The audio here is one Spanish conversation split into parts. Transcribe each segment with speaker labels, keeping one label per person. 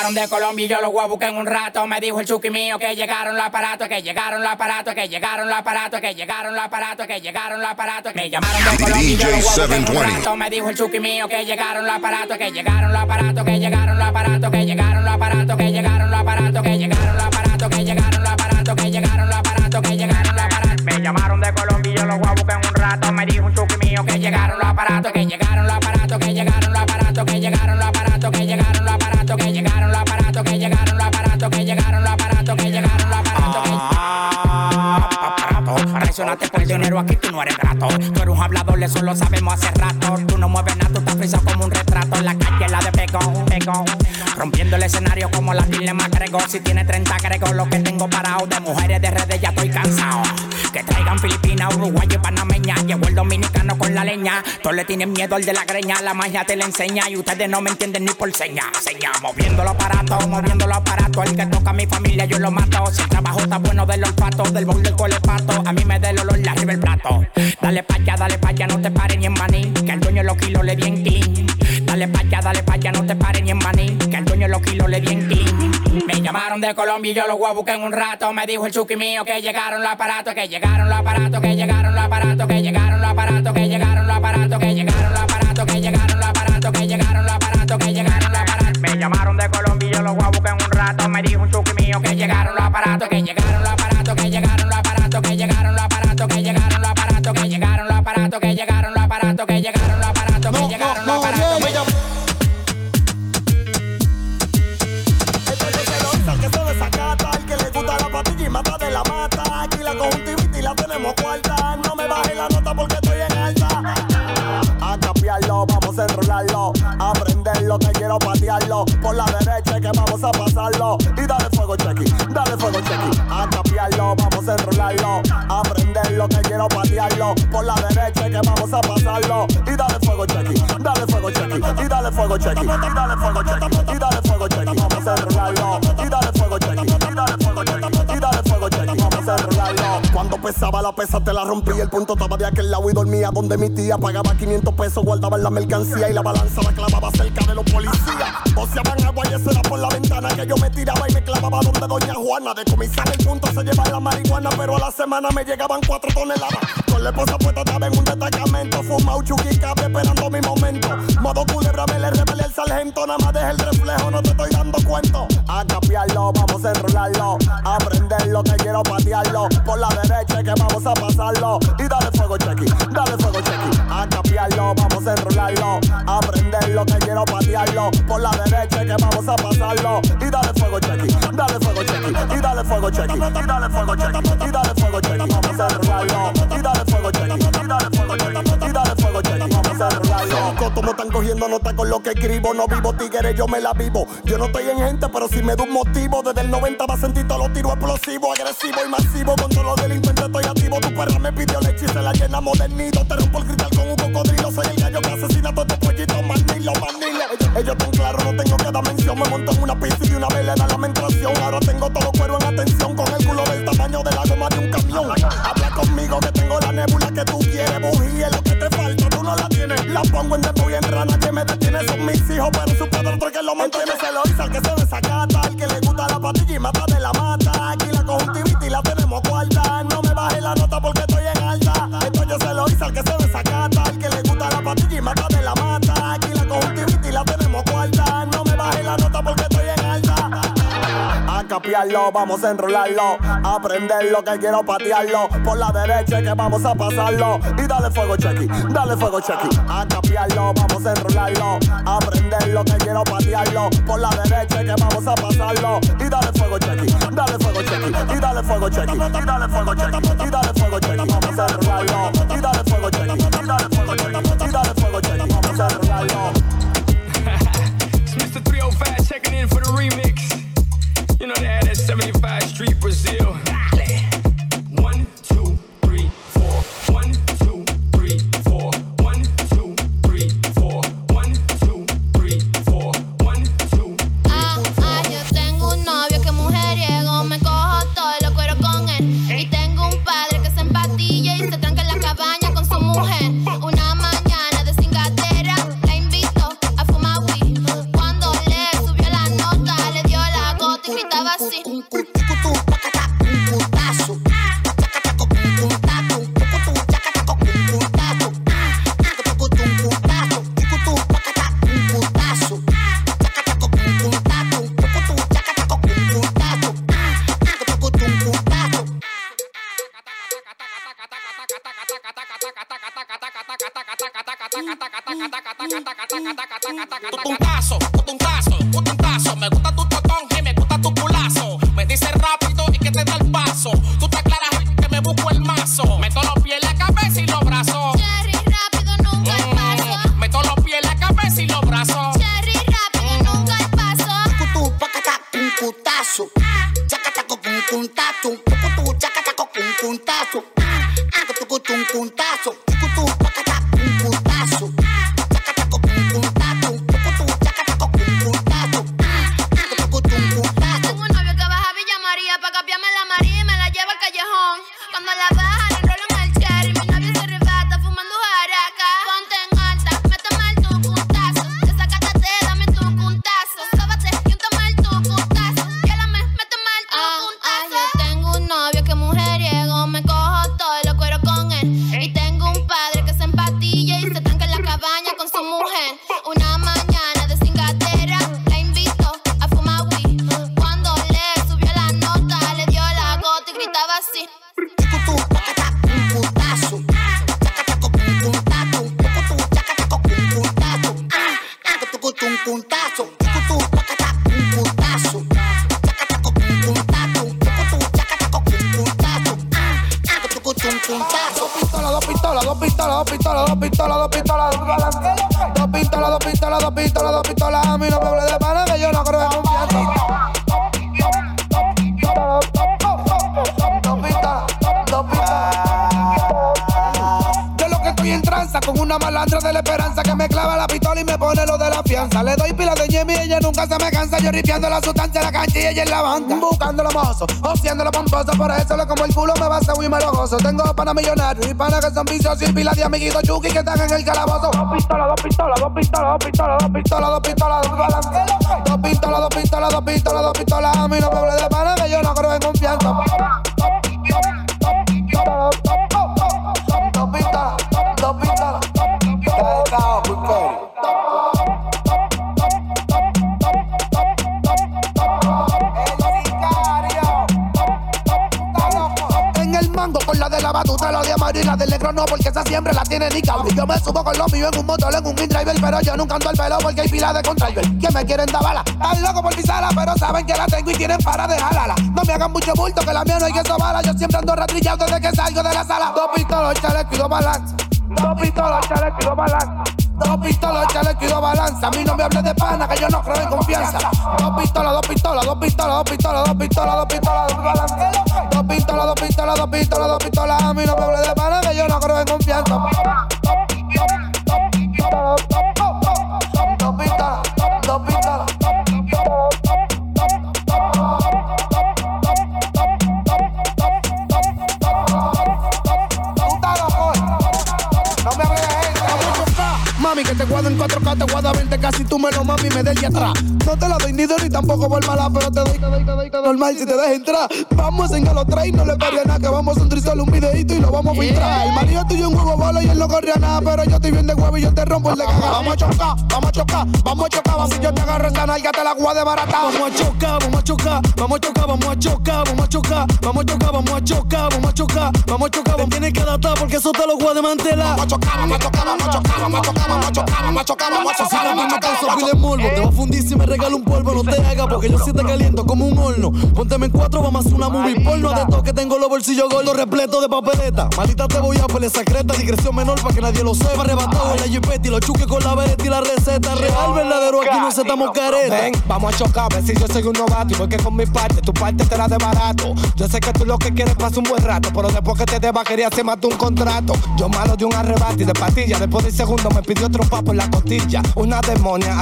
Speaker 1: llamaron de Colombia y yo los voy a buscar en un rato. Me dijo el chuki mío que llegaron los aparatos, que llegaron los aparatos, que llegaron los aparatos, que llegaron los aparatos, que llegaron los aparatos. Me llamaron de Colombia y yo los voy a buscar en un rato. Me dijo el chuki mío que llegaron los aparatos, que llegaron los aparatos, que llegaron los aparatos, que llegaron los aparatos, que llegaron los aparatos, que llegaron los aparatos, que llegaron los aparatos, que llegaron los aparatos, que llegaron los aparatos. Me llamaron de Colombia y yo los voy a buscar en un rato. Me dijo un chuki mío que llegaron los aparatos, que llegaron Traicionaste por dinero, aquí tú no eres grato. Tú eres un hablador, eso lo sabemos hace rato. Tú no mueves nada, tú estás frisado como un retrato. La calle la de pegón, pegón. Rompiendo el escenario como la Dile McGregor. Si tiene 30 creo lo que tengo parado. De mujeres de cansado. Que traigan Filipinas, Uruguay y Panameña. Llevo el dominicano con la leña. Todos le tienen miedo al de la greña. La magia te la enseña y ustedes no me entienden ni por seña. Seña, moviendo los aparatos, moviendo los aparatos. El que toca a mi familia yo lo mato. Si el trabajo está bueno del olfato, del bol del colepato. A mí me da el olor de arriba el plato. Dale pa' allá, dale pa' allá, no te pares ni en maní. Que el dueño de los kilos le bien clean. Dale pa' allá, dale pa' allá, no te pares ni en maní. Que el dueño de los kilos le bien clean. Me llamaron de Colombia y yo los voy en un rato. Me dijo el chuki mío que llegaron los aparatos, que llegaron los aparatos, que llegaron los aparatos, que llegaron los aparatos, que llegaron los aparatos, que llegaron los aparatos, que llegaron los aparatos, que llegaron los aparatos, que llegaron los aparatos. Me llamaron de Colombia y yo los voy en un rato. Me dijo un chuki mío que llegaron los aparatos, que llegaron aparatos, que llegaron los aparatos.
Speaker 2: Al que se desacata, al que le gusta la patilla y mata de la mata. Aquí la conjuntivitis y la tenemos cuarta. No me baje la nota porque estoy en alta. A capiarlo, vamos a enrolarlo. A prenderlo, que quiero patearlo. Por la derecha que vamos a pasarlo. Y dale fuego, chequi, dale fuego, chequi. A capiarlo, vamos a enrolarlo. A quiero patearlo. Por la derecha que vamos a pasarlo. Y dale fuego, chequi, dale fuego, chequi. Y dale fuego, chequi. Y dale fuego, chequi. Y dale fuego, chequi. Vamos a enrolarlo. Y dale fuego, chequi. Y dale fuego, chequi. Y dale fuego, chequi. Vamos a enrolarlo. Cuando pesaba la pesa te la rompí. El punto estaba de aquel lado y dormía donde mi tía pagaba 500 pesos, guardaba la mercancía y la balanza la clavaba cerca de los policías. Boceaban agua y eso era por la ventana que yo me tiraba y me clavaba donde doña Juana. De comisar el punto se lleva la marihuana, pero a la semana me llegaban cuatro toneladas. Con la esposa puesta estaba en un destacamento, fumado chuki cabe esperando mi momento. Modo culebra me le rebelé el sargento, nada más deja el reflejo, no te estoy dando cuento. A capiarlo, vamos a enrolarlo, a prenderlo que quiero patearlo. Por la que vamos a pasarlo. Y dale fuego, chequi, dale fuego, chequi. A capiarlo, vamos a enrolarlo, a prenderlo que quiero patearlo. Por la derecha que vamos a pasarlo. Y dale fuego, chequi, dale fuego, chequi. Y dale fuego, chequi, y dale fuego, chequi. Y dale fuego, chequi, vamos a enrolarlo. Y dale fuego, chequi, y dale fuego, chequi. Y dale fuego, chequi, vamos a enrolarlo. Como están cogiendo nota con lo que escribo. No vivo tigres, yo me la vivo. Yo no estoy en gente, pero si me da un motivo. Desde el 90 va a sentir todos los tiros explosivos, agresivo y masivo. Con todos los delincuentes estoy activo. Tu perra me pidió leche y se la llena modernito. Te rompo el cristal con un cocodrilo. Soy el gallo que asesina a todos estos pollitos. Manilo, manilo. Ellos, ellos tan claros, no tengo que dar mención. Me monto en una pista y una vez le da la menstruación. Ahora tengo todo pongo en dembow y en rana que me detiene. Son mis hijos, pero su padre otro que lo mantiene. Se lo hice al que se desacata. Al que le gusta la patilla y mata de la mata. A capiarlo, vamos a enrolarlo. A prenderlo que quiero patearlo. Por la derecha que vamos a pasarlo. Y dale fuego, chequi, dale fuego, chequi. A capiarlo, vamos a enrolarlo. A prenderlo que quiero patearlo. Por la derecha que vamos a pasarlo. Y dale fuego, chequi, dale fuego, chequi. Y dale fuego, chequi. Y dale fuego, chequi. Y dale fuego, chequi. Vamos a enrolarlo. Y dale fuego, chequi. Y dale fuego, chequi. Y dale fuego, chequi. Vamos a enrolarlo.
Speaker 3: It's Mr. 305 checking in for the remix. You know that assim. Pontazo, pontazo, me gusta tu totón. dice rápido y que te da el paso. Tú te aclaras que me busco el mazo.
Speaker 4: Meto los pies en la cabeza y los brazos.
Speaker 3: Cherry, rápido, nunca el paso.
Speaker 4: Meto los pies en la cabeza y los brazos.
Speaker 3: Cherry, rápido, nunca el paso.
Speaker 5: Cucutú, pacata, un cutazo. Chacata, un cuntazo. Cucutú, chacata, un cuntazo.
Speaker 6: Ah, ah, un cuntazo. Cucutú, con una malandra de la esperanza que me clava la pistola y me pone lo de la fianza. Le doy pila de yemi y ella nunca se me cansa. Yo ripiando la sustancia la cancha y ella en la banca. Buscando lo mozo, ociando lo pomposo. Por eso le como el culo, me basta y me lo gozo.
Speaker 7: Tengo pana millonarios y pana que son viciosos y pila de amiguitos chuki que están en el calabozo. Dos pistolas, dos pistolas, dos pistolas, dos pistolas, dos pistolas, dos pistolas, dos pistolas. Dos pistolas, dos pistolas, dos pistolas, dos pistolas. A mí no me hable de pana que yo no creo en confianza. No, porque esa siempre la tiene ni cabrón. Yo me subo con los míos en un motor, en un driver, pero yo nunca ando al pelo porque hay pila de contraiver. Que me quieren dar bala, están locos por pisarla, pero saben que la tengo y tienen para dejarla. No me hagan mucho bulto, que la mía no hay que sobarla. Yo siempre ando ratrillado desde que salgo de la sala. Dos pistolas, chaleco y dos balance. Dos pistolas, chaleco y dos balance. Dos pistolas, chaleco y dos balanza. A mí no me hables de pana, que yo no creo en confianza. Dos pistolas, dos pistolas, dos pistolas, dos pistolas, dos pistolas, dos pistolas, dos balanza. Dos pistolas, dos pistolas, dos pistolas, dos pistolas. A mí no me hables de pana, hands up. Mami me atrás. No te la doy ni ni tampoco por mala, pero te doy, te doy, te doy, te doy normal si te dejas entrar. Vamos en los tres no le paría nada, que vamos a un solo un videito y lo vamos a filtrar. El marido tuyo un huevo bolo y él no corría nada, pero yo estoy bien de huevo y yo te rompo el de caga. Vamos a chocar, vamos a chocar, vamos a chocar, vamos si yo te agarro esa nalga te la agua de barata. Vamos a chocar, vamos a chocar, vamos a chocar, vamos a chocar, vamos a chocar, vamos a chocar, vamos a chocar, vamos a chocar, vamos a chocar, vamos tienes que adaptar porque eso te lo voy a desmantelar. Vamos a chocar, vamos a chocar, vamos a chocar, vamos a chocar, vamos a chocar, vamos a chocar, vamos a chocar. Si la misma morbo, te va a fundir si me regalo un polvo, no te hagas porque yo sí te caliento como un horno. Pónteme en cuatro, vamos a hacer una movie porno de todo que tengo los bolsillos gordos repletos de papeleta. Maldita te voy a pelear secreta, digresión menor para que nadie lo sepa. Arrebatado en la jipeta y lo chuque con la vereta y la receta. Real, verdadero, aquí no estamos careta.
Speaker 8: Ven, vamos a chocar, ver si yo soy un novato y voy que con mi parte, tu parte te la de barato. Yo sé que tú lo que quieres pasar un buen rato, pero después que te deba quería hacer más de un contrato. Yo malo de un arrebato y de patilla, después del segundo me pidió otro papo en la costilla. Una demonia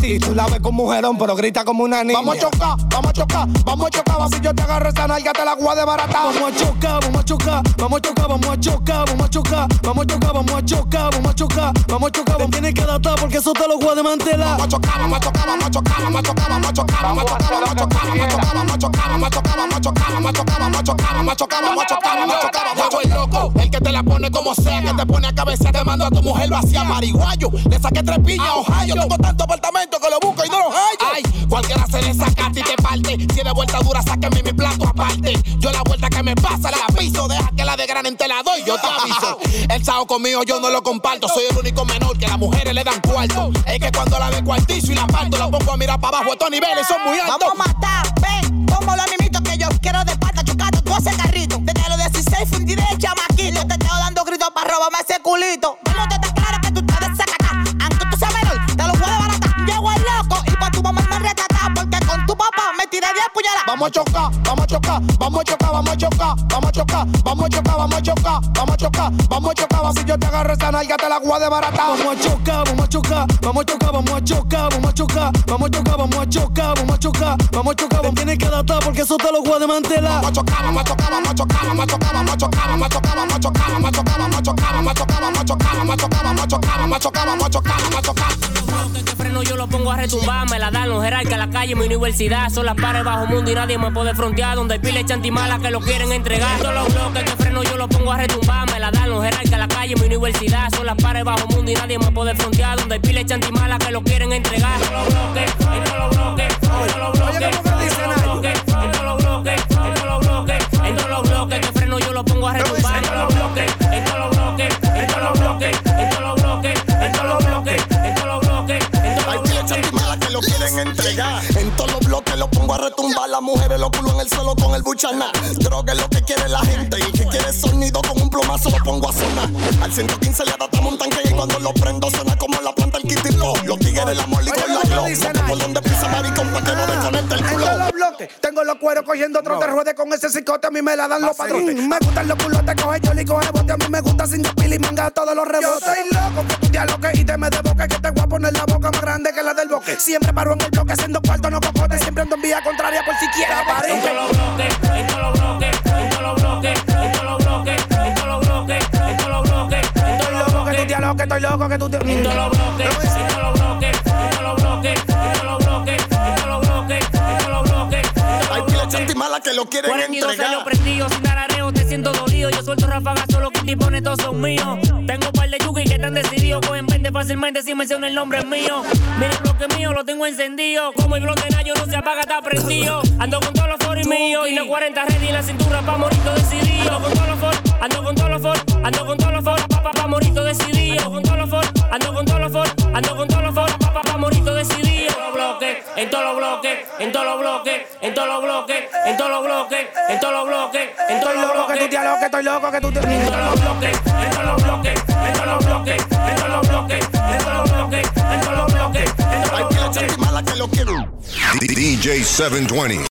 Speaker 8: ti. Tú la ves como mujerón, pero grita como una niña.
Speaker 9: Vamos a chocar, vamos a chocar, vamos a chocar. Si yo te agarro esa nalga, te la agua de barata.
Speaker 8: Vamos a chocar, vamos a chocar, vamos a chocar, vamos a chocar, vamos a chocar, vamos a chocar, vamos a chocar, vamos a chocar, vamos a chocar. Te tienes que adaptar porque eso te lo voy a desmantelar.
Speaker 9: Vamos a chocar, vamos a chocar, vamos a chocar, vamos a chocar, vamos a chocar, vamos a chocar, vamos a chocar, vamos a chocar, vamos a chocar, vamos a chocar, vamos a chocar, vamos a chocar, vamos a chocar, vamos a chocar, vamos a chocar, vamos a chocar, vamos a chocar. el loco, el que te la pone como sea, que te pone a cabeza, te mando a tu mujer, lo hacía marihuayo. Le saqué tres piñas, Ohio. Tengo tanto apartamento que lo busco y no lo hallo. Ay, cualquiera se le saca y te parte. Si de vuelta dura, sáqueme mi plato aparte. Yo la vuelta que me pasa la piso, deja que la de gran te la doy, yo te aviso. El sao conmigo yo no lo comparto, soy el único menor que las mujeres le dan cuarto. Es que cuando la ve cuartizo y la parto, la pongo a mirar para abajo, estos niveles son muy altos.
Speaker 10: Vamos a matar, ven, como los mimitos que yo quiero de pata chocando tú ese carrito. Desde los 16 fundí de chamaquito, róbame ese culito. Tiré 10 puñaladas.
Speaker 9: Vamos a chocar, vamos a chocar, vamos a chocar, vamos a chocar, vamos a chocar, vamos a chocar, vamos a chocar, vamos a chocar, vamos a chocar, si yo te agarro esa nalga te la agua de barata.
Speaker 8: Vamos a chocar, vamos a chocar, vamos a chocar, vamos a chocar, vamos a chocar, vamos a chocar, vamos a chocar, vamos a chocar, vamos a chocar, vamos tienes que adaptar porque eso te lo voy a desmantelar.
Speaker 9: Vamos a chocar, vamos a chocar, vamos a chocar, vamos a chocar, vamos a chocar, vamos a chocar, vamos a chocar, vamos a chocar, vamos a chocar, vamos a chocar, vamos a chocar, vamos a chocar, vamos a chocar, vamos a chocar, vamos a chocar, vamos a chocar.
Speaker 11: Que freno yo lo pongo a retumbar, me la dan los jerarcas, la calle, mi universidad, son las pares bajo mundo y nadie me puede frontear, donde hay pile chantimala que lo quieren entregar. Todos los bloques que freno yo lo pongo a retumbar, me la dan los jerarcas, la calle, mi universidad, son las pares bajo mundo y nadie me puede frontear, donde hay pile chantimala que lo quieren entregar. Todos los bloques, todos los bloques, todos los bloques, todos los bloques, todos todos los bloques, en todos los bloques que freno yo lo pongo a retumbar, en todos los bloques, en todos los bloques, en todos los bloques,
Speaker 9: quieren entregar. En todos los bloques lo pongo a retumbar. Las mujeres lo culo en el suelo con el buchaná. Droga es lo que quiere la gente. Y el que quiere sonido con un plomazo lo pongo a sonar. Al 115 le adaptamos un tanque y cuando lo prendo suena como la planta el kitty Los tigres la moli con la glow. No por donde pisa maricón pa' que no desconecte el
Speaker 7: En
Speaker 9: culo.
Speaker 7: todos los bloques, tengo los cueros cogiendo trote, ruede con ese cicote, a mí me la dan los padrotes. Me gustan los culotes, coge yo y coge bote, a mí me gusta sin pila y manga todos los rebotes. Yo soy loco, que tu dialogue y te me de boca, que te Siempre paro en el bloque, haciendo cuarto, no cocote. Siempre ando en vía contraria por si
Speaker 11: quiera
Speaker 7: parir. Estoy loco que tú te
Speaker 11: estoy loco que lo bloque, lo bloque, lo bloque, lo bloque, lo bloque, lo bloque.
Speaker 9: Hay chanti que lo quieren entregar
Speaker 11: suelto ráfagas, solo que pone todos son míos. Tengo un par de yuki que están decididos. Cogen 20 fácilmente si menciona el nombre mío. Mira el bloque mío, lo tengo encendido. Como el blonde nayo no se apaga, está prendido. Ando con todos los foros míos. Y los 40 ready en la cintura pa' morito decidido. Ando con todos los foros, ando con todos los foros, ando con todos los foros, pa' pa' pa' morito decidido. Ando con todos los foros, ando con todos los foros, ando con todos los foros, pa' pa' pa' morito decidido. En todos los bloques, en todos los bloques, en todos los bloques, en todos los bloques, en todos los bloques, en todos
Speaker 7: Estoy
Speaker 11: los
Speaker 7: loco, que tu
Speaker 11: bloques.
Speaker 7: dialogue, estoy loco, que tú te...
Speaker 11: En todos los bloques, en todos los bloques, en todos los bloques, en todos los bloques, en todos los bloques, en todos los bloques, en todos
Speaker 9: Hay
Speaker 11: bloques.
Speaker 9: que lo quieren.
Speaker 12: DJ 720.